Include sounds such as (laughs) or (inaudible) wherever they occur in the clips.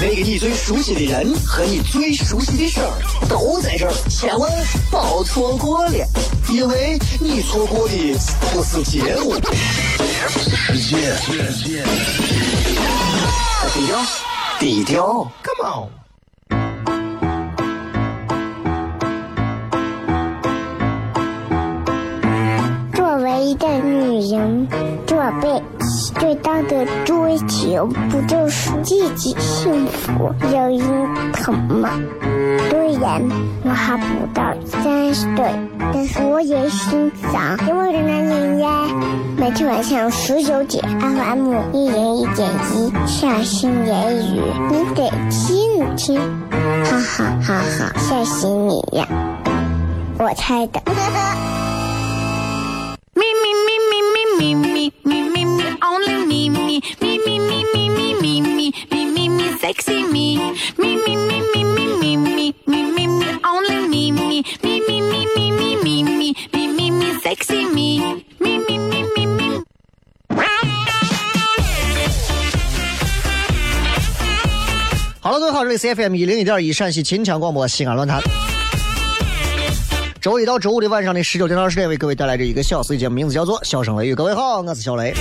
那个你最熟悉的人和你最熟悉的事儿都在这儿，千万别错过了，因为你错过的不是节目，世界。低调，低调，Come on。作为一个女人，这辈子最大的追求，不就是自己幸福、有人疼吗？虽然我还不到三十岁，但是我也心脏因为的男人呀。每天晚上十九点，FM 一零一点一，下心言语，你得听听，哈哈哈哈，吓死你呀！我猜的。Sexy me. Me, me, me, me, me, me, me, me, me, me, only me, me, me, me, me, me, me, me, me, me, me, me, sexy me. Me, me, me, me, me. 好了，各位好，这里是 FM 一零一点一陕西秦腔广播西安论坛。周一到周五的晚上的十九点到二十点，为各位带来这一个小时的节目，名字叫做《笑声雷雨》。各位好，我是小雷。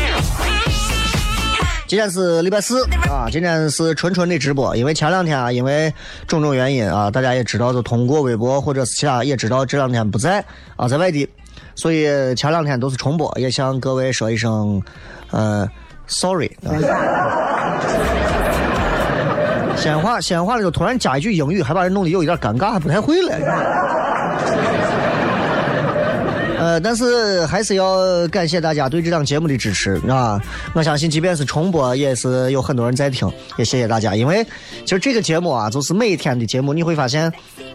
今天是礼拜四啊，今天是纯纯的直播，因为前两天啊，因为种种原因啊，大家也知道，就通过微博或者是其他也知道这两天不在啊，在外地，所以前两天都是重播，也向各位说一声呃，sorry 啊。闲话闲话了，就突然加一句英语，还把人弄得有一点尴尬，还不太会了。呃，但是还是要感谢大家对这档节目的支持啊！我相信，即便是重播，也是有很多人在听，也谢谢大家。因为其实这个节目啊，就是每天的节目，你会发现，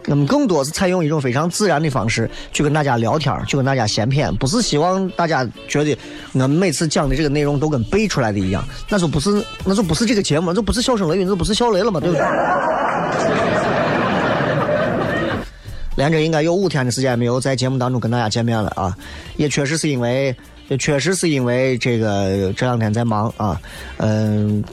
嗯，更多是采用一种非常自然的方式去跟大家聊天，去跟大家闲谝，不是希望大家觉得我们每次讲的这个内容都跟背出来的一样，那就不是，那就不是这个节目，就不是笑声雷雨，那就不是笑雷了嘛，对不对？连着应该有五天的时间没有在节目当中跟大家见面了啊，也确实是因为，也确实是因为这个这两天在忙啊，嗯，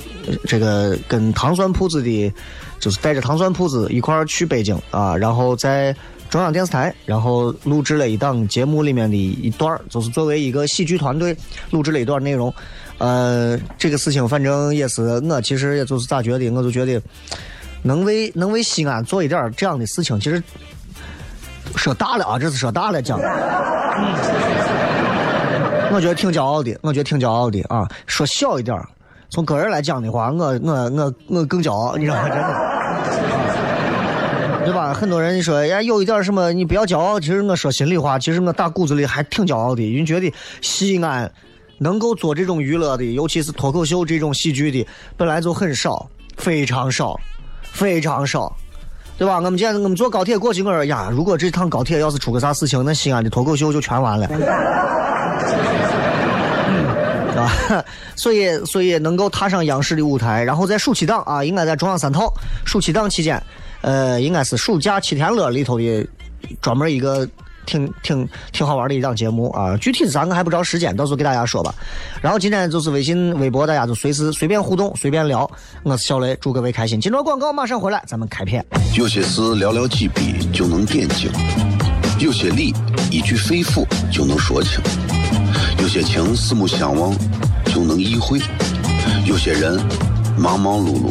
这个跟糖蒜铺子的，就是带着糖蒜铺子一块儿去北京啊，然后在中央电视台，然后录制了一档节目里面的一段儿就是作为一个喜剧团队录制了一段内容，呃，这个事情反正也是我其实也就是咋觉得，我就觉得能为能为西安做一点这样的事情，其实。说大了啊，这是说大了讲。我觉得挺骄傲的，我觉得挺骄傲的啊。说小一点，从个人来讲的话，我我我我更骄傲，你知道吗？真的，对吧？很多人说呀，有一点什么，你不要骄傲。其实我说心里话，其实我打骨子里还挺骄傲的，因为觉得西安能够做这种娱乐的，尤其是脱口秀这种喜剧的，本来就很少，非常少，非常少。对吧？我们今天我们坐高铁过去，我说呀，如果这趟高铁要是出个啥事情，那西安的脱口秀就全完了，(laughs) 嗯，是吧？(laughs) 所以，所以能够踏上央视的舞台，然后在暑期档啊，应该在中央三套暑期档期间，呃，应该是暑假七天乐里头的专门一个。挺挺挺好玩的一档节目啊！具体是啥我还不知道时间，到时候给大家说吧。然后今天就是微信、微博，大家就随时随便互动、随便聊。我是小雷，祝各位开心。今朝广告马上回来，咱们开片。有些事寥寥几笔就能点睛，有些理一句肺腑就能说清，有些情四目相望就能意会，有些人忙忙碌碌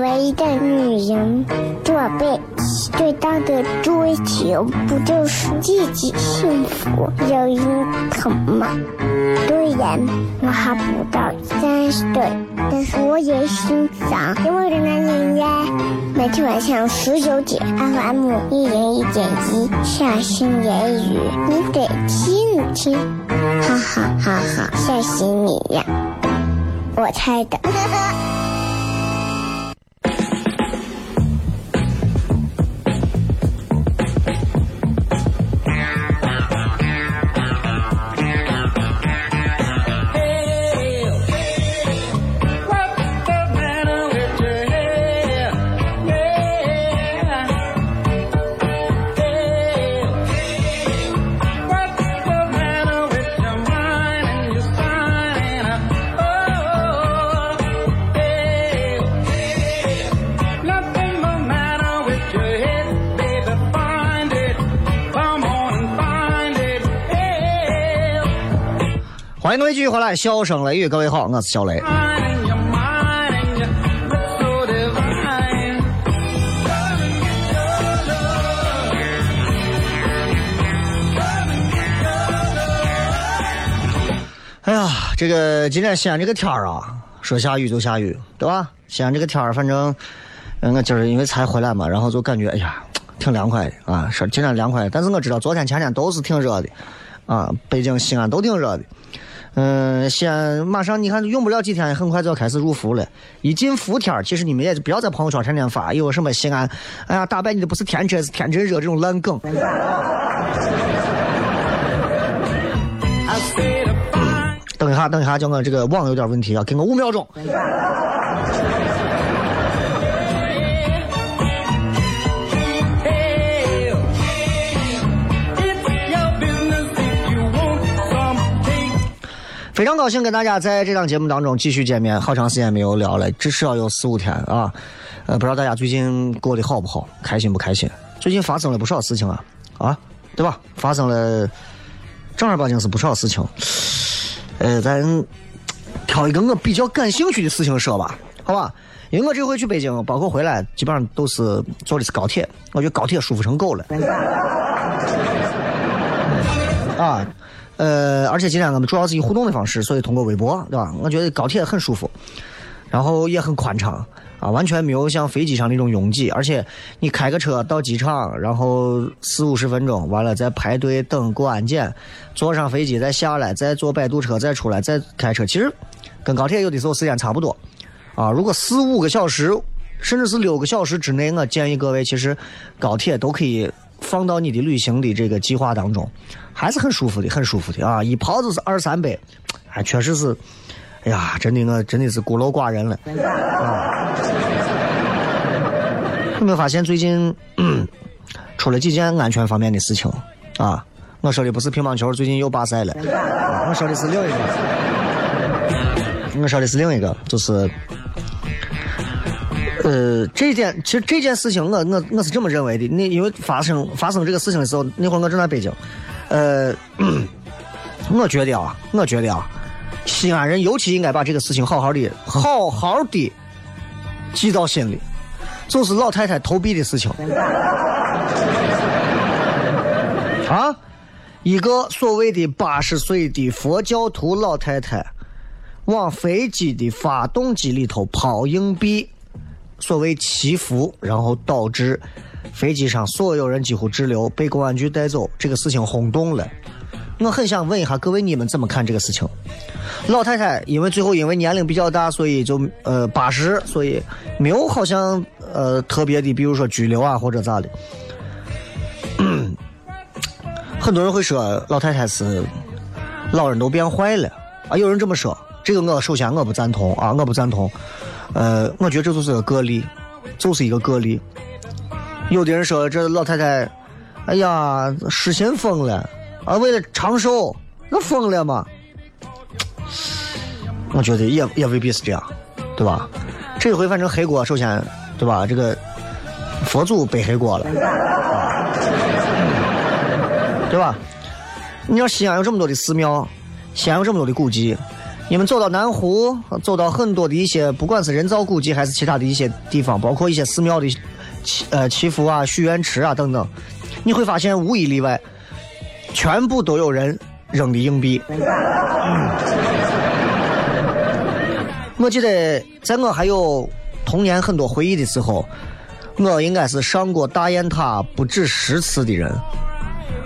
唯一个女人，这辈子最大的追求不就是自己幸福、有人疼吗？虽然我还不到三十岁，但是我也心脏因为的男人呀。每天晚上十九点，FM 一人一点一，下心言语，你得听听，哈哈哈哈，吓死你呀！我猜的。位继续回来，笑声雷雨，各位好，我是小雷。哎呀，这个今天西安这个天儿啊，说下雨就下雨，对吧？西安这个天儿，反正，我今儿因为才回来嘛，然后就感觉哎呀，挺凉快的啊，说今天凉快，但是我知道昨天前天都是挺热的，啊，北京、西安都挺热的。嗯，西安马上你看用不了几天，很快就要开始入伏了。一进伏天儿，其实你们也不要在朋友圈天天发有什么西安，哎呀，打败你的不是天真，是天真热这种烂梗。(laughs) 等一下，等一下，叫我这个网有点问题啊，给我五秒钟。非常高兴跟大家在这档节目当中继续见面，好长时间没有聊了，至少有四五天啊。呃，不知道大家最近过得好不好，开心不开心？最近发生了不少事情啊，啊，对吧？发生了正儿八经是不少事情。呃，咱挑一个我比较感兴趣的事情说吧，好吧？因为我这回去北京，包括回来，基本上都是坐的是高铁，我觉得高铁舒服成狗了。啊。呃，而且今天我们主要是以互动的方式，所以通过微博，对吧？我觉得高铁很舒服，然后也很宽敞啊，完全没有像飞机上那种拥挤。而且你开个车到机场，然后四五十分钟，完了再排队等过安检，坐上飞机再下来，再坐摆渡车再出来，再开车，其实跟高铁有的时候时间差不多啊。如果四五个小时，甚至是六个小时之内，我建议各位其实高铁都可以放到你的旅行的这个计划当中。还是很舒服的，很舒服的啊！一泡就是二三百，哎，确实是，哎呀，真的我真的是孤陋寡人了啊！有没有发现最近出了几件安全方面的事情啊？我说的不是乒乓球，最近又罢赛了，我说的是另一个，我说的是另一个，就是，呃，这件其实这件事情，我我我是这么认为的。那因为发生发生这个事情的时候，那会儿我正在北京。呃，(clears throat) 我觉得啊，我觉得啊，西安人尤其应该把这个事情好好的、好好的记到心里，就是老太太投币的事情。(laughs) 啊，一个所谓的八十岁的佛教徒老太太，往飞机的发动机里头抛硬币，所谓祈福，然后导致。飞机上所有人几乎滞留，被公安局带走，这个事情轰动了。我很想问一下各位，你们怎么看这个事情？老太太因为最后因为年龄比较大，所以就呃八十，所以没有好像呃特别的，比如说拘留啊或者咋的。很多人会说老太太是老人都变坏了啊，有人这么说，这个我首先我不赞同啊，我不赞同。呃，我觉得这就是个个例，就是一个个例。有的人说这老太太，哎呀，失心疯了啊！为了长寿，那疯了吗？(tsk) 我觉得也也未必是这样，对吧？这回反正黑锅，首先，对吧？这个佛祖背黑锅了，对吧？你要西安有这么多的寺庙，西安有这么多的古迹，你们走到南湖，走到很多的一些，不管是人造古迹还是其他的一些地方，包括一些寺庙的。祈呃祈福啊、许愿池啊等等，你会发现无一例外，全部都有人扔的硬币。我记得在我还有童年很多回忆的时候，我应该是上过大雁塔不止十次的人。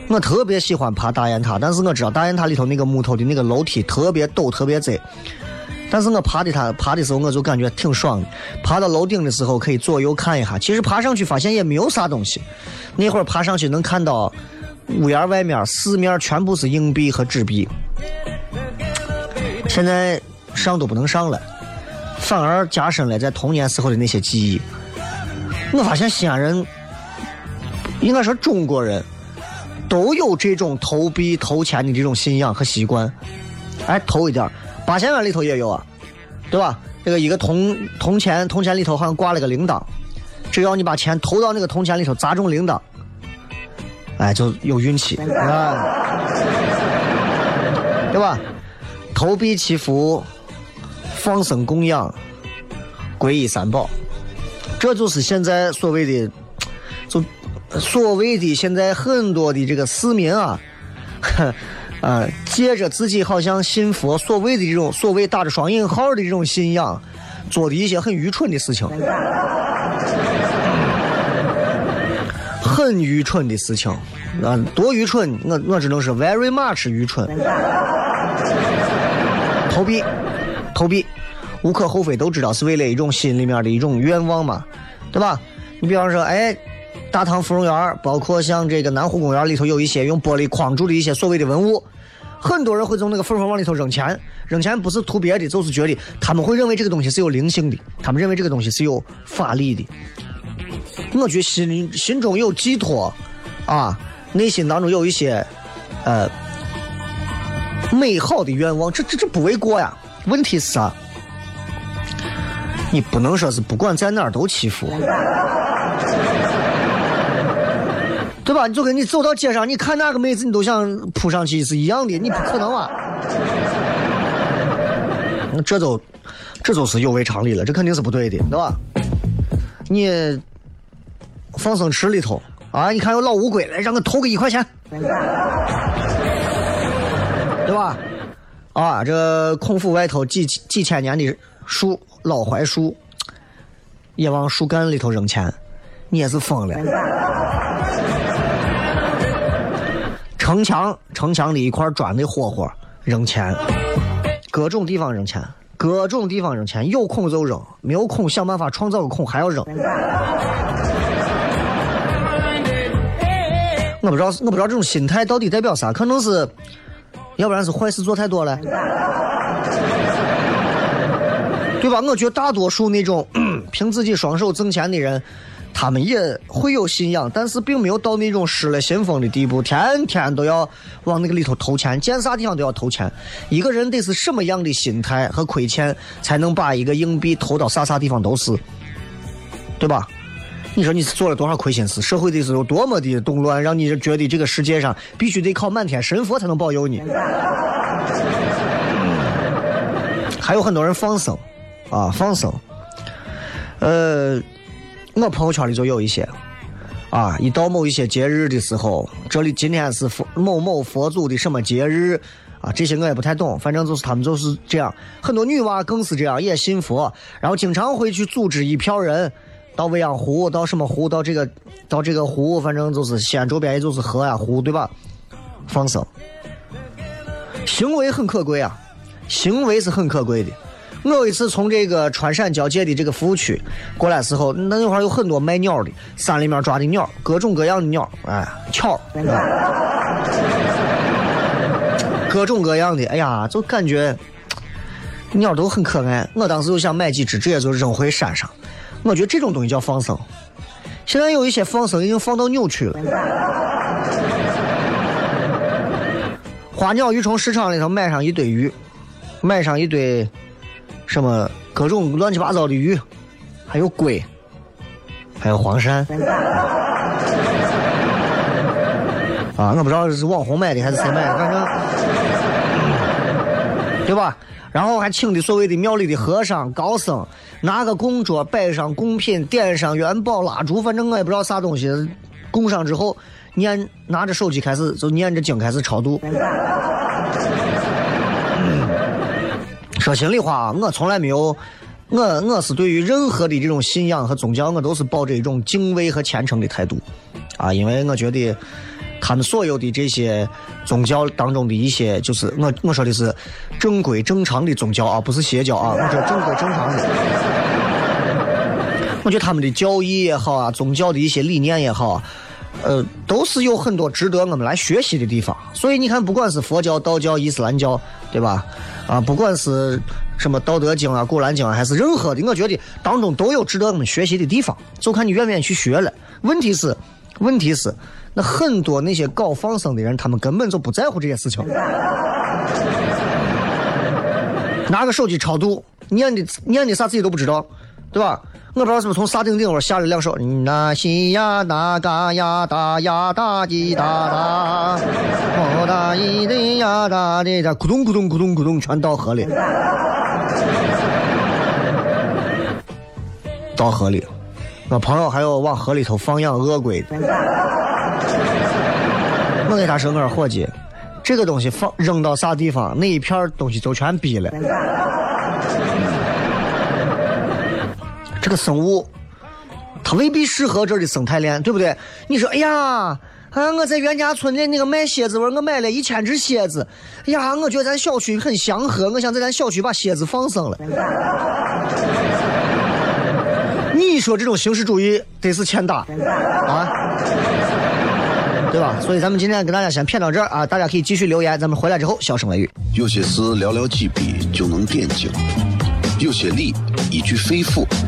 我特别喜欢爬大雁塔，但是我知道大雁塔里头那个木头的那个楼梯特别陡，特别窄。但是我爬的它爬的时候，我就感觉挺爽的。爬到楼顶的时候，可以左右看一下。其实爬上去发现也没有啥东西。那会儿爬上去能看到屋檐外面四面全部是硬币和纸币。现在上都不能上了，反而加深了在童年时候的那些记忆。我发现西安人，应该说中国人。都有这种投币投钱的这种信仰和习惯，哎，投一点八仙园里头也有啊，对吧？这个一个铜铜钱，铜钱里头好像挂了个铃铛，只要你把钱投到那个铜钱里头，砸中铃铛，哎，就有运气，啊，对吧？投币祈福，放生供养，皈依三宝，这就是现在所谓的，就。所谓的现在很多的这个市民啊，哼啊，借着自己好像信佛，所谓的这种所谓打着双引号的这种信仰，做的一些很愚蠢的事情，很愚蠢的事情，啊，多愚蠢，我我只能是 very much 愚蠢。投币，投币，无可厚非，都知道是为了一种心里面的一种愿望嘛，对吧？你比方说，哎。大唐芙蓉园，包括像这个南湖公园里头有一些用玻璃框住的一些所谓的文物，很多人会从那个缝缝往里头扔钱，扔钱不是图别的，就是觉得他们会认为这个东西是有灵性的，他们认为这个东西是有法力的。我觉得心心中有寄托，啊，内心当中有一些呃美好的愿望，这这这不为过呀。问题是啥？你不能说是不管在哪儿都祈福。对吧？你就跟你走到街上，你看哪个妹子，你都想扑上去是一样的，你不可能啊！这都，这都是有违常理了，这肯定是不对的，对吧？你放生池里头啊，你看有老乌龟来，让我投个一块钱，对吧？啊，这孔府外头几几千年的树老槐树，也往树干里头扔钱，你也是疯了。城墙，城墙里一块砖的霍霍，扔钱，各种地方扔钱，各种地方扔钱，有空就扔，没有空想办法创造个空还要扔。我不知道，我不知道这种心态到底代表啥？可能是，要不然是坏事做太多了，对吧？我觉得大多数那种 (clears throat) 凭自己双手挣钱的人。他们也会有信仰，但是并没有到那种失了信封的地步，天天都要往那个里头投钱，见啥地方都要投钱。一个人得是什么样的心态和亏欠，才能把一个硬币投到啥啥地方都是，对吧？你说你是做了多少亏心事？社会的是有多么的动乱，让你觉得这个世界上必须得靠满天神佛才能保佑你？还有很多人放生，啊，放生，呃。我朋友圈里就有一些，啊，一到某一些节日的时候，这里今天是佛某某佛祖的什么节日，啊，这些我也不太懂，反正就是他们就是这样。很多女娃更是这样，也信佛，然后经常会去组织一票人到未央湖，到什么湖，到这个到这个湖，反正就是西安周边也就是河呀湖，对吧？放生，行为很可贵啊，行为是很可贵的。我有一次从这个川陕交界的这个服务区过来时候，那那块有很多卖鸟的，山里面抓的鸟，各种各样的鸟，哎，巧，各种各样的，哎呀，就感觉鸟都很可爱。我当时就想买几只，直接就扔回山上。我觉得这种东西叫放生。现在有一些放生已经放到扭曲了。花鸟鱼虫市场里头买上一堆鱼，买上一堆。什么各种乱七八糟的鱼，还有龟，还有黄鳝。(laughs) 啊，我不知道是网红买的还是谁买的，反正，(laughs) 对吧？然后还请的所谓的庙里的和尚、高僧，拿个供桌摆上贡品，点上元宝蜡烛，反正我也不知道啥东西，供上之后，念拿着手机开始就念着经开始超度。说心里话，我从来没有，我我是对于任何的这种信仰和宗教，我都是抱着一种敬畏和虔诚的态度，啊，因为我觉得。他们所有的这些宗教当中的一些，就是我我说的是正规正常的宗教啊，不是邪教啊，我说正规正常的。我觉得他们的教义也好啊，宗教的一些理念也好，呃，都是有很多值得我们来学习的地方。所以你看，不管是佛教、道教、伊斯兰教，对吧？啊，不管是什么《道德经》啊、《古兰经》啊，还是任何的，我觉得当中都有值得我们学习的地方，就看你愿不愿意去学了。问题是，问题是。那很多那些搞放生的人，他们根本就不在乎这些事情，(laughs) 拿个手机超度，念的念的啥自己都不知道，对吧？我不知道是不是从沙顶顶上下了两首，那西呀那嘎呀哒呀哒滴哒哒，哦哒咿的呀哒的哒，咕咚咕咚咕咚咕咚，全倒河里，(laughs) 倒河里。我朋友还有往河里头放养鳄龟的。我给他说：“我说伙计，这个东西放扔到啥地方，那一片东西就全逼了。这个生物，它未必适合这儿的生态链，对不对？你说，哎呀，啊，我在袁家村的那个卖蝎子，我买了一千只蝎子。哎呀，我觉得咱小区很祥和，我想在咱小区把蝎子放生了。(laughs) 你说这种形式主义得是欠打啊？”对吧？所以咱们今天跟大家先骗到这儿啊！大家可以继续留言，咱们回来之后笑声雷雨。有些事寥寥几笔就能点睛，有些理一句肺腑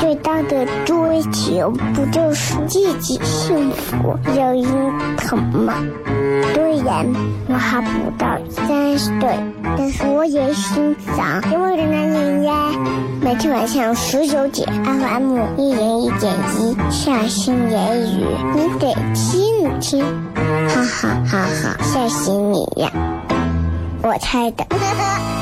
最大的追求不就是自己幸福、有人疼吗？虽然我还不到三十岁，但是我也心脏因为的男人呀。每天晚上十九点，FM 一人一点一，下心言语，你得听一听，哈哈哈哈，吓死你呀！我猜的。(laughs)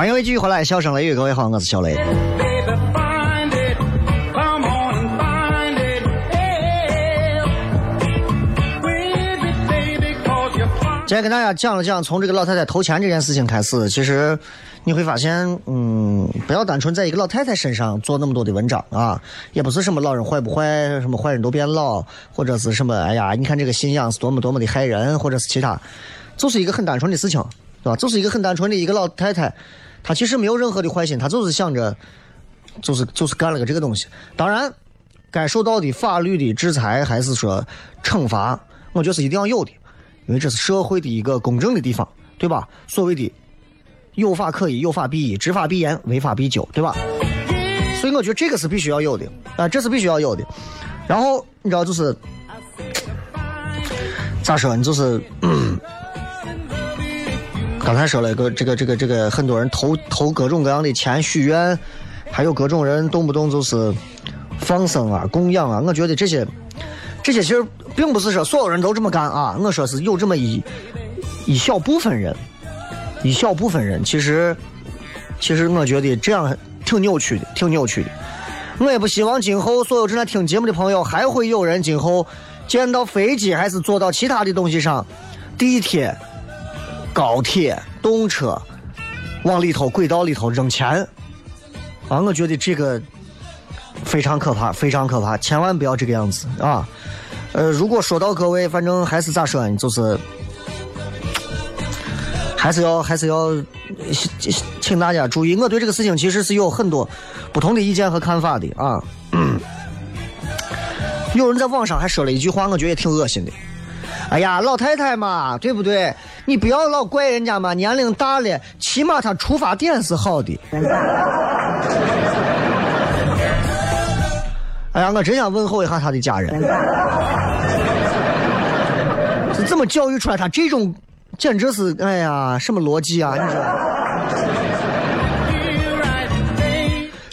欢迎继续回来，笑声雷雨，各位好，我是小雷。今天跟大家讲了讲，从这个老太太投钱这件事情开始，其实你会发现，嗯，不要单纯在一个老太太身上做那么多的文章啊，也不是什么老人坏不坏，什么坏人都变老，或者是什么，哎呀，你看这个信仰是多么多么的害人，或者是其他，就是一个很单纯的事情，对吧？就是一个很单纯的一个老太太。他其实没有任何的坏心，他就是想着，就是就是干了个这个东西。当然，该受到的法律的制裁还是说惩罚，我觉得是一定要有的，因为这是社会的一个公正的地方，对吧？所谓的有法可依，有法必依，执法必严，违法必究，对吧？所以我觉得这个是必须要有的啊，这是必须要有的。然后你知道就是咋说？你就是。刚才说了个这个这个这个，很多人投投各种各样的钱许愿，还有各种人动不动就是放生啊、供养啊。我觉得这些这些其实并不是说所有人都这么干啊。我说是有这么一一小部分人，一小部分人，其实其实我觉得这样挺扭曲的，挺扭曲的。我也不希望今后所有正在听节目的朋友，还会有人今后见到飞机还是坐到其他的东西上，地铁、高铁、动车，往里头轨道里头扔钱。啊，我觉得这个非常可怕，非常可怕，千万不要这个样子啊！呃，如果说到各位，反正还是咋说呢，就是还是要还是要请请大家注意，我对这个事情其实是有很多不同的意见和看法的啊。有人在网上还说了一句话，我觉得也挺恶心的。哎呀，老太太嘛，对不对？你不要老怪人家嘛，年龄大了，起码他出发点是好的。(laughs) 哎呀，我真想问候一下他的家人，是怎么教育出来他这种，简直是哎呀，什么逻辑啊？你说，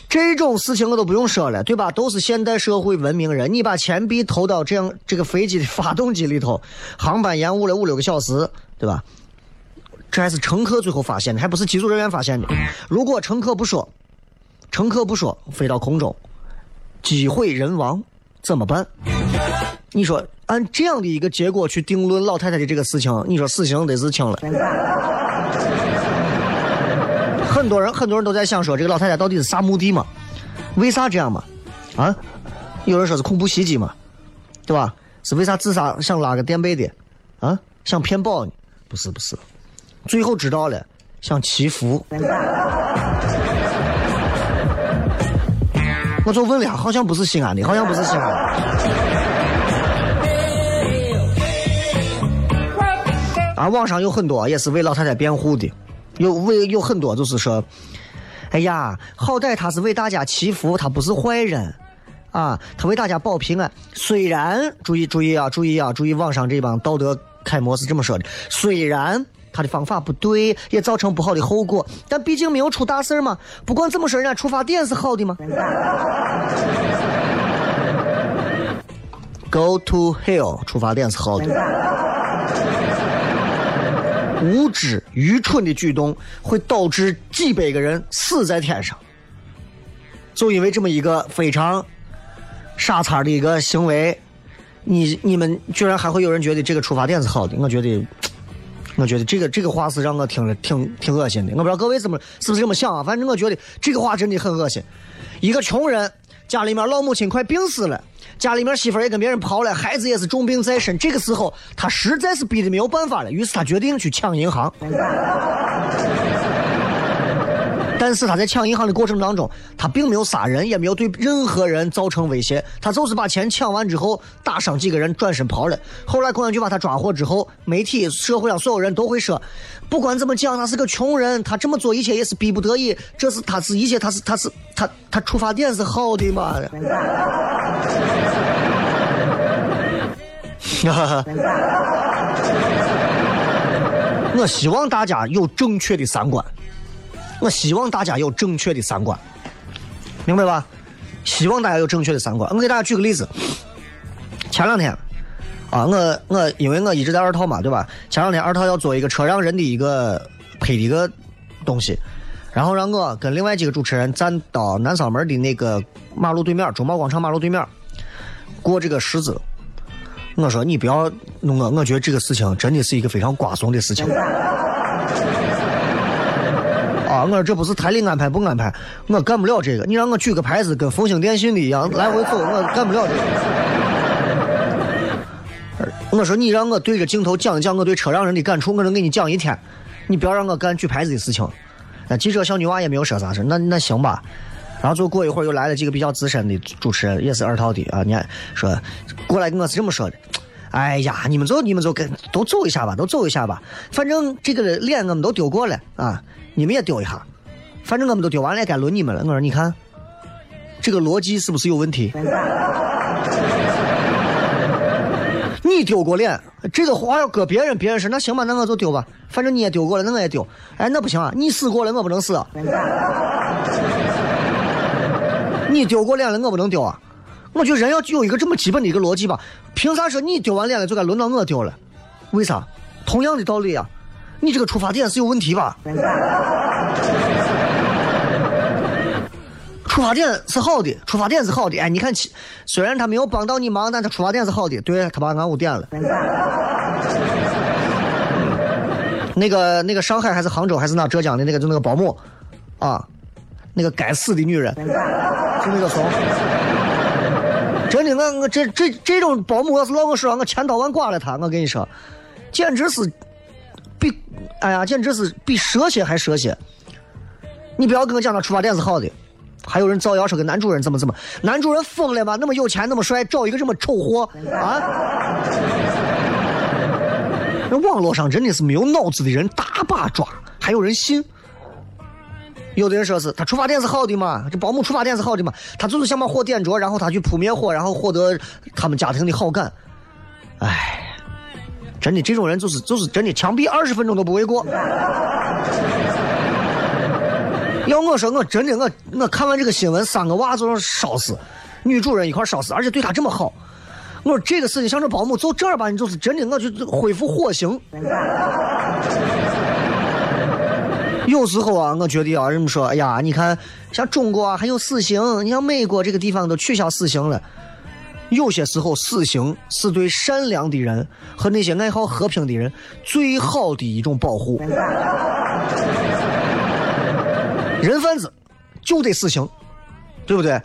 这种事情我都不用说了，对吧？都是现代社会文明人，你把钱币投到这样这个飞机的发动机里头，航班延误了五六个小时，对吧？这还是乘客最后发现的，还不是机组人员发现的。如果乘客不说，乘客不说，飞到空中。机毁人亡怎么办？你说按这样的一个结果去定论老太太的这个事情，你说死刑得是轻了。(laughs) 很多人很多人都在想说，这个老太太到底是啥目的嘛？为啥这样嘛？啊？有人说是恐怖袭击嘛？对吧？是为啥自杀想拉个垫背的？啊？想骗保呢？不是不是，最后知道了，想祈福。我就问了，好像不是西安的，好像不是西安的。啊，网上有很多也是为老太太辩护的，有为有很多就是说，哎呀，好歹他是为大家祈福，他不是坏人，啊，他为大家保平安。虽然注意注意啊，注意啊，注意网上这帮道德楷模是这么说的，虽然。他的方法不对，也造成不好的后果，但毕竟没有出大事嘛。不管怎么说，人家出发点是好的嘛。(laughs) Go to hell，出发点是好的。无知、愚蠢的举动会导致几百个人死在天上，就因为这么一个非常傻叉的一个行为，你你们居然还会有人觉得这个出发点是好的？我觉得。(tsk) 我觉得这个这个话是让我听了挺挺恶心的，我不知道各位怎么是不是这么想啊？反正我觉得这个话真的很恶心。一个穷人家里面老母亲快病死了，家里面媳妇也跟别人跑了，孩子也是重病在身，这个时候他实在是逼得没有办法了，于是他决定去抢银行。但是他在抢银行的过程当中，他并没有杀人，也没有对任何人造成威胁，他就是把钱抢完之后打伤几个人，转身跑了。后来公安局把他抓获之后，媒体、社会上所有人都会说，不管怎么讲，他是个穷人，他这么做一切也是逼不得已，这是他是一切，他是他是他他出发点是好的嘛？我 (laughs) 希望大家有正确的三观。我希望大家有正确的三观，明白吧？希望大家有正确的三观。我给大家举个例子，前两天啊，我我因为我一直在二套嘛，对吧？前两天二套要做一个车让人的一个拍的一个东西，然后让我跟另外几个主持人站到南三门的那个马路对面，中贸广场马路对面过这个十字。我说你不要弄我，我觉得这个事情真的是一个非常瓜怂的事情。我说这不是台里安排不安排，我干不了这个。你让我举个牌子，跟复兴电信的一样来回走，我干不了这个。我说你让我对着镜头讲一讲我对车让人的感触，我能给你讲一天。你不要让我干举牌子的事情。那记者小女娃也没有说啥事，那那行吧。然后就过一会儿又来了几个比较资深的主持人，也是二套的啊。你看说过来跟我是这么说的。哎呀，你们走你们走，跟都走一下吧，都走一下吧。反正这个脸我们都丢过了啊。你们也丢一下，反正我们都丢完了，该轮你们了。我说，你看，这个逻辑是不是有问题？你丢过脸，这个话要搁别人，别人说那行吧，那我就丢吧。反正你也丢过了，那我也丢。哎，那不行啊，你死过了，我不能死。你丢过脸了，我不能丢啊。我觉得人要具有一个这么基本的一个逻辑吧。凭啥说你丢完脸了就该轮到我丢了？为啥？同样的道理啊。你这个出发点是有问题吧？(laughs) 出发点是好的，出发点是好的。哎，你看，其虽然他没有帮到你忙，但他出发点是好的。对他把俺屋点了。(laughs) 那个那个上海还是杭州还是哪浙江的那个就那个保姆，啊，那个该死的女人，就那个怂。真的，我我这这这种保姆要是落我手上，我千刀万剐了他。我跟你说，简直是比哎呀，简直是比蛇蝎还蛇蝎。你不要跟我讲他出发点是好的。还有人造谣说跟男主人怎么怎么，男主人疯了吗？那么有钱那么帅，找一个这么丑货啊？(laughs) 那网络上真的是没有脑子的人大把抓，还有人信。有的人说是他出发点是好的嘛，这保姆出发点是好的嘛，他就是想把火点着，然后他去扑灭火，然后获得他们家庭的好感。哎，真的这种人就是就是真的枪毙二十分钟都不为过。(laughs) 要我说，我真的我我看完这个新闻，三个娃子让烧死，女主人一块烧死，而且对她这么好。我说这个事情像这保姆就正儿八经就是真的，我就恢复火刑。(laughs) 有时候啊，我觉得啊，人们说，哎呀，你看像中国啊还有死刑，你像美国这个地方都取消死刑了。有些时候，死刑是对善良的人和那些爱好和平的人最好的一种保护。(laughs) 人贩子就得死刑，对不对？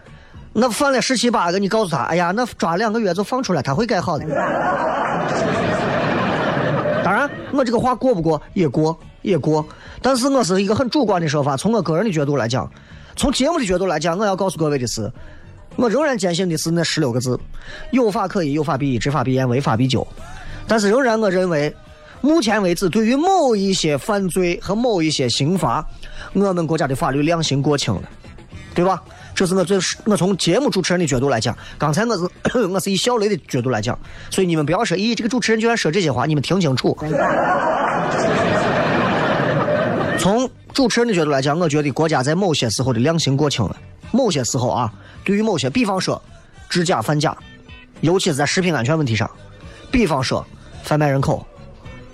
那犯了十七八个，你告诉他，哎呀，那抓两个月就放出来，他会改好的。(laughs) 当然，我这个话过不过也过也过，但是我是一个很主观的说法。从我个人的角度来讲，从节目的角度来讲，我要告诉各位的是，我仍然坚信的是那十六个字：有法可依，有法必依，执法必严，违法必究。但是，仍然我认为。目前为止，对于某一些犯罪和某一些刑罚，我们国家的法律量刑过轻了，对吧？这是我最我从节目主持人的角度来讲。刚才我是我是以小雷的角度来讲，所以你们不要说，咦，这个主持人居然说这些话，你们听清楚。从主持人的角度来讲，我觉得国家在某些时候的量刑过轻了。某些时候啊，对于某些，比方说制假贩假，尤其是在食品安全问题上，比方说贩卖人口。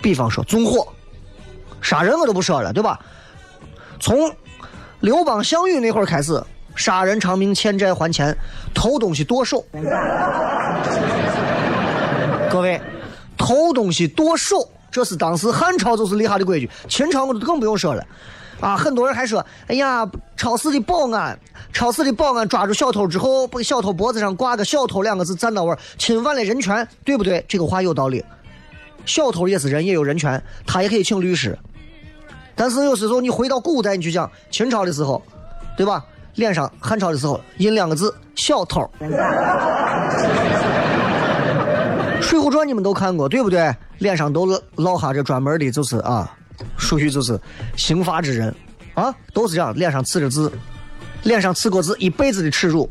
比方说纵火、杀人，我都不说了，对吧？从刘邦、项羽那会儿开始，杀人偿命、欠债还钱、偷东西剁手。(laughs) 各位，偷东西剁手，这是当时汉朝就是立下的规矩，秦朝我就更不用说了。啊，很多人还说，哎呀，超市的保安，超市的保安抓住小偷之后，把小偷脖子上挂个“小偷”两个字，站到位，侵犯了人权，对不对？这个话有道理。小偷也是人，也有人权，他也可以请律师。但是有时候你回到古代，你去讲秦朝的时候，对吧？脸上汉朝的时候印两个字“小偷”。(laughs) 水浒传你们都看过，对不对？脸上都烙下这专门的，就是啊，属于就是刑罚之人啊，都是这样，脸上刺着字，脸上刺过字，一辈子的耻辱。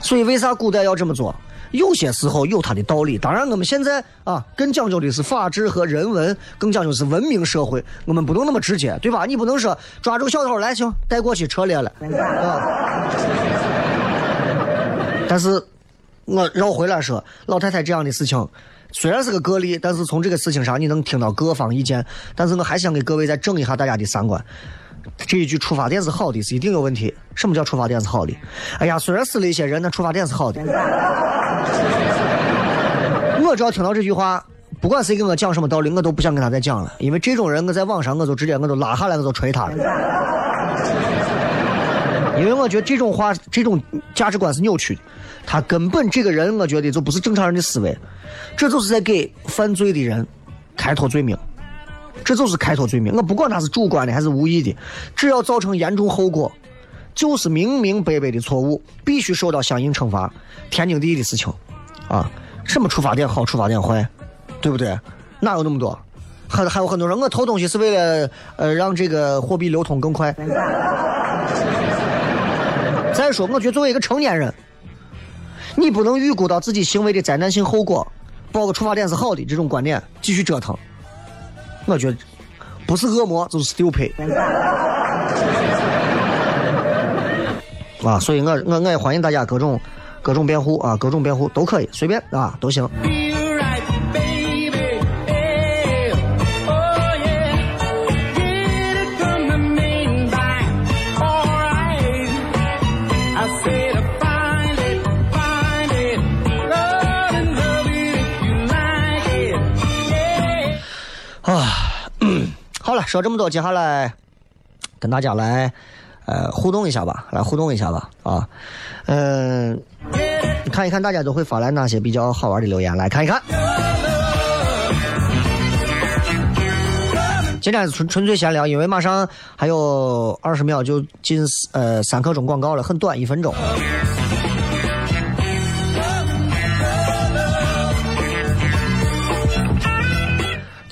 所以为啥古代要这么做？有些时候有它的道理，当然我们现在啊更讲究的是法治和人文，更讲究是文明社会，我们不能那么直接，对吧？你不能说抓住小偷来行带过去车裂了，啊。(laughs) 但是，我绕回来说，老太太这样的事情虽然是个个例，但是从这个事情上你能听到各方意见，但是我还想给各位再正一下大家的三观。这一句出发点是好的，是一定有问题。什么叫出发点是好的？哎呀，虽然死了一些人，那出发点是好的。我只要听到这句话，不管谁跟我讲什么道理，我都不想跟他再讲了。因为这种人，我在网上我就直接我都拉下来，我就锤他了。因为我觉得这种话，这种价值观是扭曲的。他根本这个人，我觉得就不是正常人的思维，这就是在给犯罪的人开脱罪名。这就是开脱罪名，我不管他是主观的还是无意的，只要造成严重后果，就是明明白白的错误，必须受到相应惩罚，天经地义的事情，啊，什么出发点好，出发点坏，对不对？哪有那么多？还还有很多人，我偷东西是为了呃让这个货币流通更快。再说，我觉得作为一个成年人，你不能预估到自己行为的灾难性后果，报个出发点是好的这种观点，继续折腾。我觉得不是恶魔就是 stupid 啊，所以我我我也欢迎大家各种各种辩护啊，各种辩护都可以，随便啊都行。说这么多，接下来跟大家来呃互动一下吧，来互动一下吧啊，嗯、看一看大家都会发来哪些比较好玩的留言，来看一看。今天纯纯粹闲聊，因为马上还有二十秒就进呃三刻钟广告了，很短，一分钟。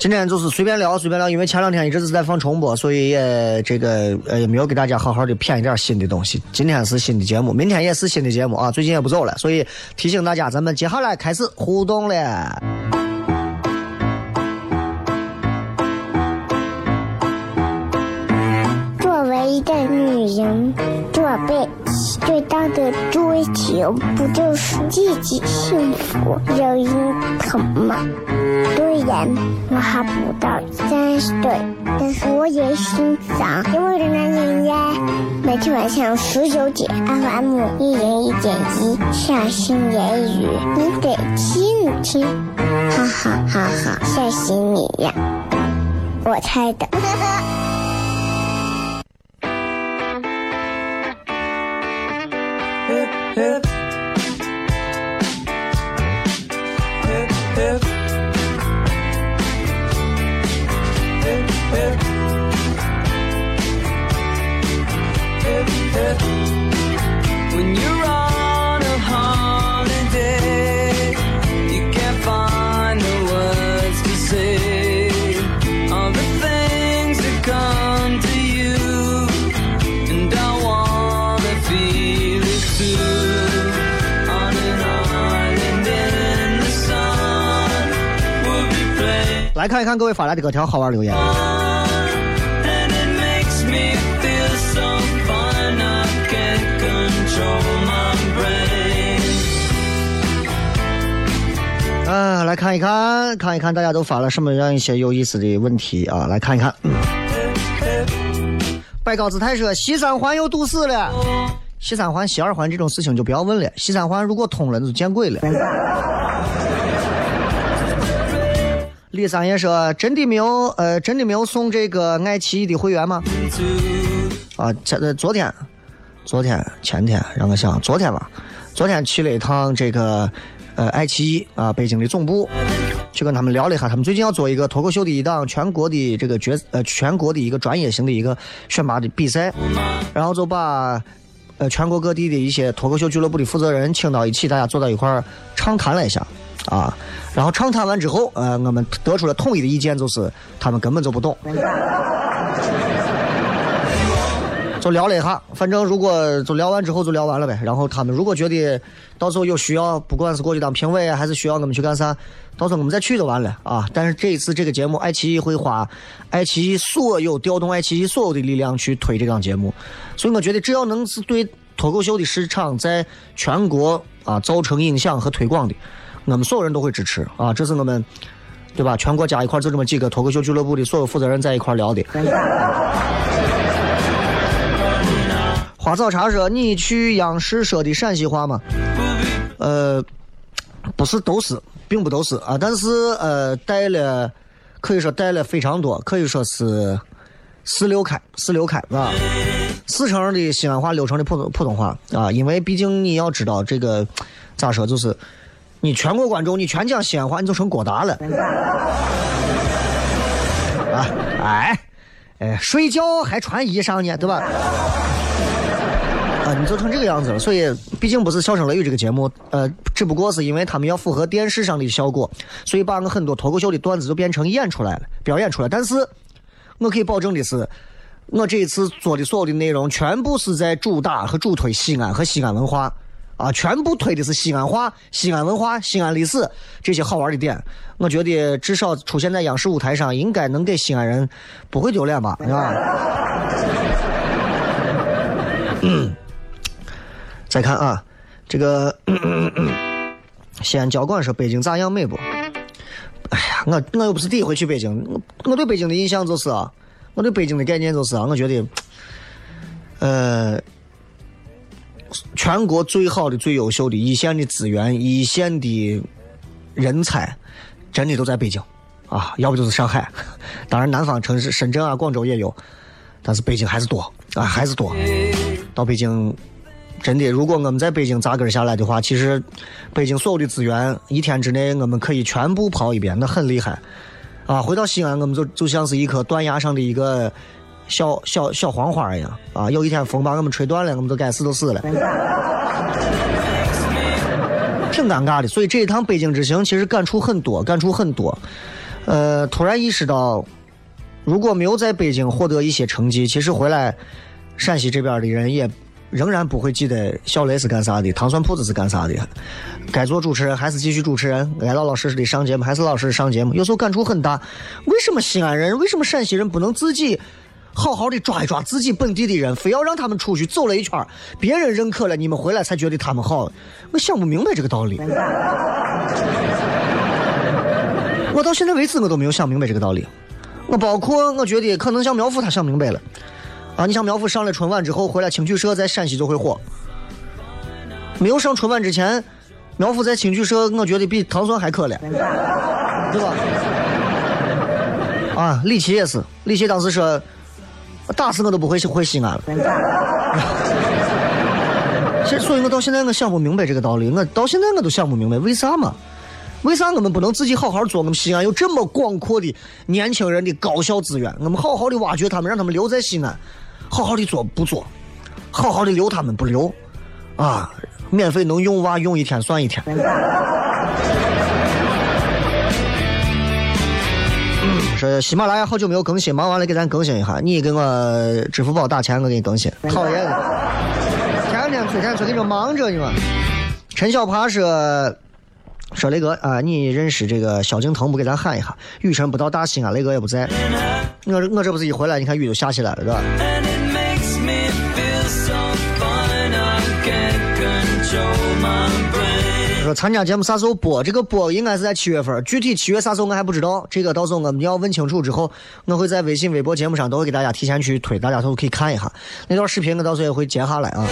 今天就是随便聊，随便聊，因为前两天一直是在放重播，所以也这个呃也没有给大家好好的谝一点新的东西。今天是新的节目，明天也是新的节目啊，最近也不走了，所以提醒大家，咱们接下来开始互动了。女人，这辈子最大的追求不就是自己幸福、有人疼吗？虽然我还不到三十岁，但是我也心脏因为的男人呀。每天晚上十九点，FM 一人一点一，下心言语，你得听听，哈哈哈哈，吓死你呀！我猜的。hip, hip, hip. 来看一看各位发来的各条好玩留言。啊，来看一看，看一看大家都发了什么样一些有意思的问题啊？来看一看。嗯摆高姿态说西三环又堵死了，西三环、西二环这种事情就不要问了。西三环如果通了，那就见鬼了。李三爷说：“真的没有，呃，真的没有送这个爱奇艺的会员吗？”啊，前呃昨天，昨天前天让我想，昨天吧，昨天去了一趟这个呃爱奇艺啊北京的总部，去跟他们聊了一下，他们最近要做一个脱口秀的一档全国的这个决呃全国的一个专业性的一个选拔的比赛，然后就把呃全国各地的一些脱口秀俱乐部的负责人请到一起，大家坐到一块儿畅谈了一下。啊，然后畅谈完之后，呃，我们得出了统一的意见，就是他们根本就不懂。就聊了一下，反正如果就聊完之后就聊完了呗。然后他们如果觉得到时候有需要，不管是过去当评委，还是需要我们去干啥，到时候我们再去就完了啊。但是这一次这个节目，爱奇艺会花爱奇艺所有调动爱奇艺所有的力量去推这档节目，所以我觉得只要能是对脱口秀的市场在全国啊造成影响和推广的，我们所有人都会支持啊。这是我们对吧？全国加一块就这么几个脱口秀俱乐部的所有负责人在一块聊的。花草茶说：“你去央视说的陕西话吗？”呃，不是，都是，并不都是啊。但是呃，带了，可以说带了非常多，可以说是四六开，四六开啊。四成的西安话，六成的普通普通话啊。因为毕竟你要知道这个咋说，就是你全国观众，你全讲西安话，你就成郭达了。啊，哎，哎，睡觉还穿衣裳呢，对吧？啊，你就成这个样子了。所以，毕竟不是《笑声雷雨》这个节目，呃，只不过是因为他们要符合电视上的效果，所以把我很多脱口秀的段子就变成演出来了，表演出来。但是，我可以保证的是，我这一次做的所有的内容，全部是在主打和主推西安和西安文化。啊，全部推的是西安话、西安文化、西安历史这些好玩的点。我觉得至少出现在央视舞台上，应该能给西安人不会丢脸吧？是吧？嗯，再看啊，这个西安交管说北京咋样美不？哎呀，我我又不是第一回去北京，我我对北京的印象就是啊，我对北京的概念就是啊，我觉得，呃。全国最好的、最优秀的一线的资源、一线的人才，真的都在北京，啊，要不就是上海。(laughs) 当然，南方城市深圳啊、广州也有，但是北京还是多啊，还是多。到北京，真的，如果我们在北京扎根下来的话，其实北京所有的资源一天之内我们可以全部跑一遍，那很厉害。啊，回到西安，我们就就像是一颗断崖上的一个小小小黄花一样啊！有一天风把我们吹断了，我们都该死都死了，挺尴尬的。所以这一趟北京之行，其实感触很多，感触很多。呃，突然意识到，如果没有在北京获得一些成绩，其实回来陕西这边的人也仍然不会记得小雷是干啥的，糖蒜铺子是干啥的。该做主持人还是继续主持人，该老老实实的上节目还是老实上节目。有时候感触很大，为什么西安人，为什么陕西人不能自己好好的抓一抓自己本地的人，非要让他们出去走了一圈，别人认可了，你们回来才觉得他们好？我想不明白这个道理。我到现在为止我都没有想明白这个道理。我包括我觉得可能像苗阜他想明白了啊，你像苗阜上了春晚之后回来，青曲社在陕西就会火。没有上春晚之前，苗阜在青曲社，我觉得比唐僧还可怜，对吧？啊，李琦也是，李琦当时说，打死我都不会回西安了。其实，(laughs) 所以我到现在我想不明白这个道理，我到现在我都想不明白为啥嘛？为啥我们不能自己好好做？我们西安有这么广阔的年轻人的高校资源，我们好好的挖掘他们，让他们留在西安，好好的做不做？好好的留他们不留？啊，免费能用娃用一天算一天。说喜马拉雅好久没有更新，忙完了给咱更新一下。你给我支付宝打钱，我给你更新。讨厌的，天天催天催你说忙着呢嘛。陈小爬说。说雷哥啊，你认识这个萧敬腾不？给咱喊一下。雨辰不到大西安，雷哥也不在。我我这不是一回来，你看雨就下起来了，是吧？参加节目啥时候播？这个播应该是在七月份，具体七月啥时候我还不知道。这个到时候我们要问清楚之后，我会在微信、微博节目上都会给大家提前去推，大家都可以看一下那段视频。我到时候也会截下来啊。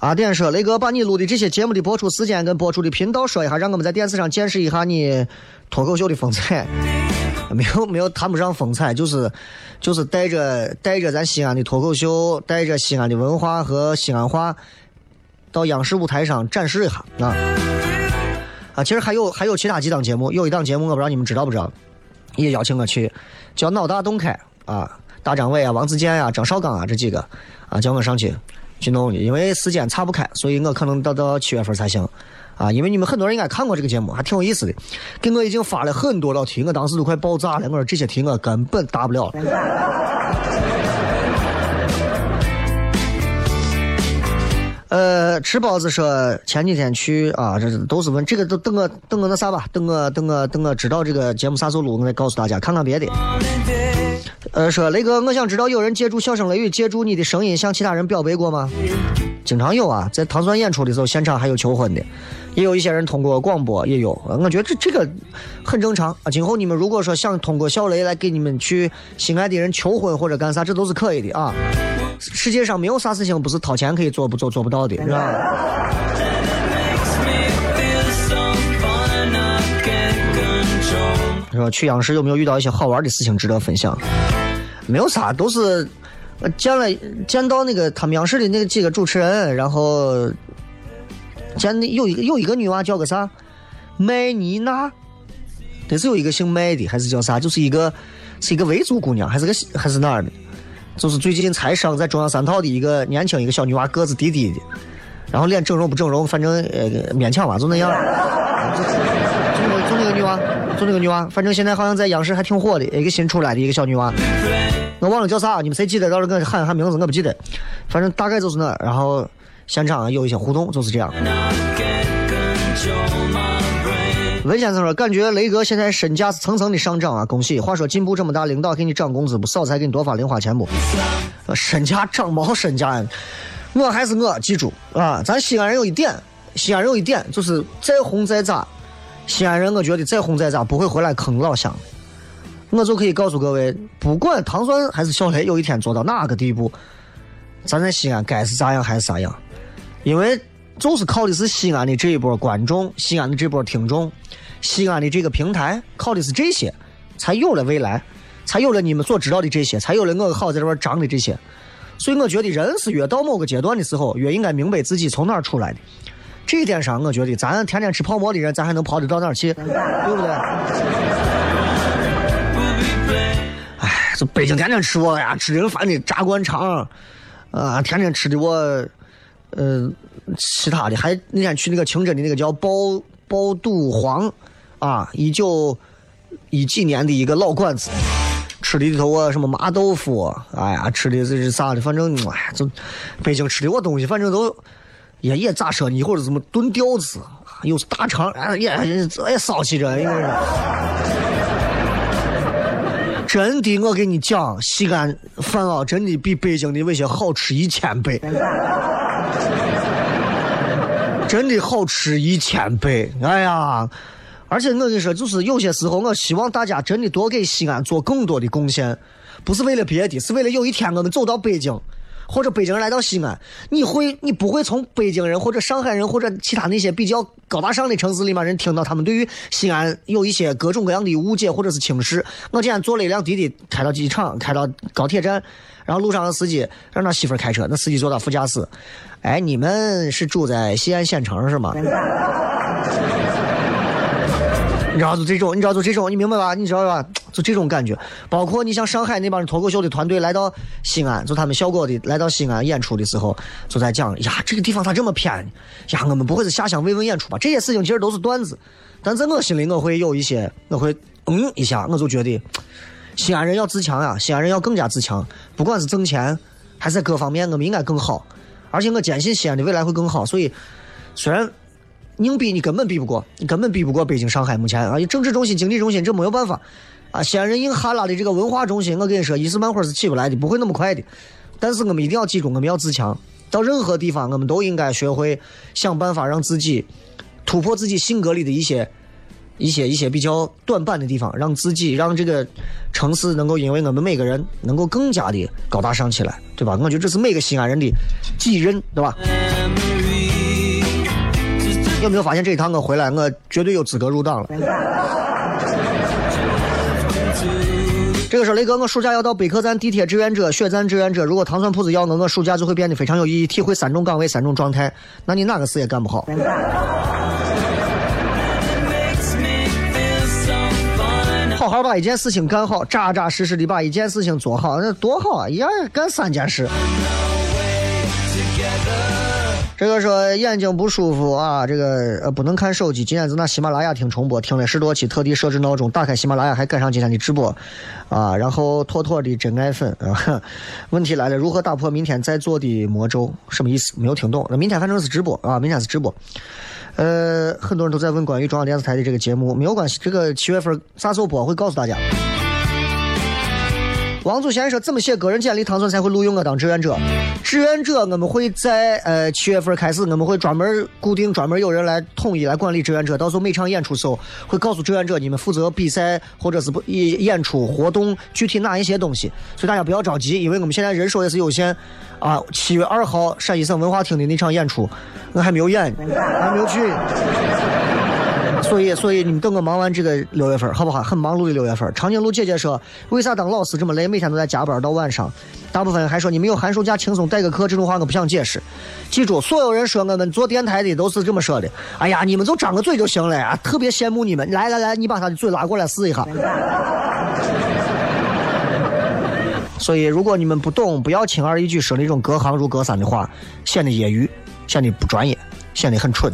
阿典说：“雷哥，把你录的这些节目的播出时间跟播出的频道说一下，让我们在电视上见识一下你脱口秀的风采。没有没有，谈不上风采，就是就是带着带着咱西安的脱口秀，带着西安的文化和西安话，到央视舞台上展示一下啊啊！其实还有还有其他几档节目，有一档节目我不知道你们知道不知道，也邀请我去，叫脑大洞开啊，大张伟啊、王自健呀、张绍刚啊这几个啊，叫我上去。”去弄的，因为时间岔不开，所以我可能到到七月份才行，啊，因为你们很多人应该看过这个节目，还挺有意思的，给我已经发了很多道题，我当时都快爆炸了，我说这些题我根本答不了。呃，吃包子说前几天去啊，这都是问这个都等我等我那啥吧，等我等我等我知道这个节目啥时候录，我再告诉大家，看看别的。呃，说雷哥，我想知道有人借助笑声雷雨，借助你的声音向其他人表白过吗？经常有啊，在糖蒜演出的时候，现场还有求婚的，也有一些人通过广播也有。我觉得这这个很正常啊。今后你们如果说想通过小雷来给你们去心爱的人求婚或者干啥，这都是可以的啊。世界上没有啥事情不是掏钱可以做不做做不到的，是吧？说去央视有没有遇到一些好玩的事情值得分享？没有啥，都是见了见到那个他们央视的那几个主持人，然后见有一个有一个女娃叫个啥麦妮娜，得是有一个姓麦的，还是叫啥？就是一个是一个维族姑娘，还是个还是哪儿的？就是最近才上在中央三套的一个年轻一个小女娃，个子低低的，然后脸整容不整容，反正呃勉强吧，就那样。就那个就那个女娃。就那个女娃，反正现在好像在央视还挺火的，一个新出来的一个小女娃，我忘了叫啥，你们谁记得？到时候给我喊一喊名字，我不记得。反正大概就是那，然后现场有一些互动，就是这样。文先生说：“感觉雷哥现在身价是层层的上涨啊，恭喜！话说进步这么大，领导给你涨工资不？嫂子给你多发零花钱不？身价涨毛身价？我还是我，记住啊，咱西安人有一点，西安人有一点就是再红再咋。”西安人，我觉得再红再咋不会回来坑老乡。我就可以告诉各位，不管糖蒜还是小雷，有一天做到哪个地步，咱在西安该是咋样还是咋样。因为就是靠的是西安的这一波观众，西安的这波听众，西安的这个平台，靠的是这些，才有了未来，才有了你们所知道的这些，才有了我好在这边张的这些。所以我觉得人是越到某个阶段的时候，越应该明白自己从哪儿出来的。这一点上，我觉得咱天天吃泡馍的人，咱还能跑得到哪儿去？对不对？哎，这北京天天吃我呀，吃人饭的炸灌肠，啊，天天吃的我，呃，其他的还那天去那个清真的那个叫爆爆肚黄，啊，一九一几年的一个老馆子，吃的里头啊什么麻豆腐，哎呀，吃的这是啥的，反正哎，就北京吃的我东西，反正都也也咋说呢，一会儿怎么炖吊子，又是大肠，哎呀，也骚气着，应该是。真的，我给你讲，西安饭啊，真的比北京的那些好吃一千倍，真的好吃一千倍。哎呀，而且我跟你说，就是有些时候，我希望大家真的多给西安做更多的贡献，不是为了别的，是为了有一天我们走到北京，或者北京人来到西安，你会，你不会从北京人或者上海人或者其他那些比较高大上的城市里面人听到他们对于西安有一些各种各样的误解或者是轻视。我今天坐了一辆滴滴开到机场，开到高铁站，然后路上的司机让他媳妇开车，那司机坐到副驾驶。哎，你们是住在西安县城是吗？你知道就这种，你知道就这种，你明白吧？你知道吧？就这种感觉。包括你像上海那帮脱口秀的团队来到西安，就他们效果的来到西安演出的时候，就在讲呀，这个地方咋这么偏？呀，我们不会是下乡慰问演出吧？这些事情其实都是段子，但在我心里，我会有一些，我会嗯一下，我就觉得西安人要自强呀，西安人要更加自强，不管是挣钱还是各方面，我们应该更好。而且我坚信西安的未来会更好，所以虽然硬比你根本比不过，你根本比不过北京、上海目前啊，政治中心、经济中心这没有办法啊。西安人硬哈拉的这个文化中心，我跟你说，一时半会儿是起不来的，不会那么快的。但是我们一定要记住，我们要自强，到任何地方我们都应该学会想办法让自己突破自己性格里的一些。一些一些比较短板的地方，让自己让这个城市能够因为我们每个人能够更加的高大上起来，对吧？我觉得这是每个西安人的己任，对吧？有没有发现这一趟我回来，我绝对有资格入党了？(laughs) 这个时候，雷哥，我暑假要到北客站地铁志愿者、血站志愿者。如果糖蒜铺子要我，我暑假就会变得非常有意义，体会三种岗位、三种状态。那你哪个事也干不好？把一件事情干好，扎扎实实的把一件事情做好，那多好啊！一样干三件事。这个说眼睛不舒服啊，这个呃不能看手机。今天在那喜马拉雅听重播，听了十多期，特地设置闹钟，打开喜马拉雅还赶上今天的直播，啊，然后妥妥的真爱粉啊。问题来了，如何打破明天在做的魔咒？什么意思？没有听懂。那明天反正是直播啊，明天是直播。呃，很多人都在问关于中央电视台的这个节目，没有关系，这个七月份啥时候播会告诉大家。王祖贤说：“怎么写个人简历，唐僧才会录用我当志愿者？志愿者我们会在呃七月份开始，我们会专门固定专门有人来统一来管理志愿者。到时候每场演出时候会告诉志愿者，你们负责比赛或者是不演演出活动具体哪一些东西。所以大家不要着急，因为我们现在人手也是有限啊。七月二号陕西省文化厅的那场演出，我还没有演，还没有去。”所以，所以你们等我忙完这个六月份，好不好？很忙碌的六月份。长颈鹿姐姐说：“为啥当老师这么累？每天都在加班到晚上。”大部分人还说：“你们有寒暑假轻松带个课。”这种话我不想解释。记住，所有人说我们做电台的都是这么说的。哎呀，你们就张个嘴就行了啊！特别羡慕你们。来来来，你把他的嘴拉过来试一下。所以，如果你们不懂，不要轻而易举说那种隔行如隔山的话，显得业余，显得不专业，显得很蠢。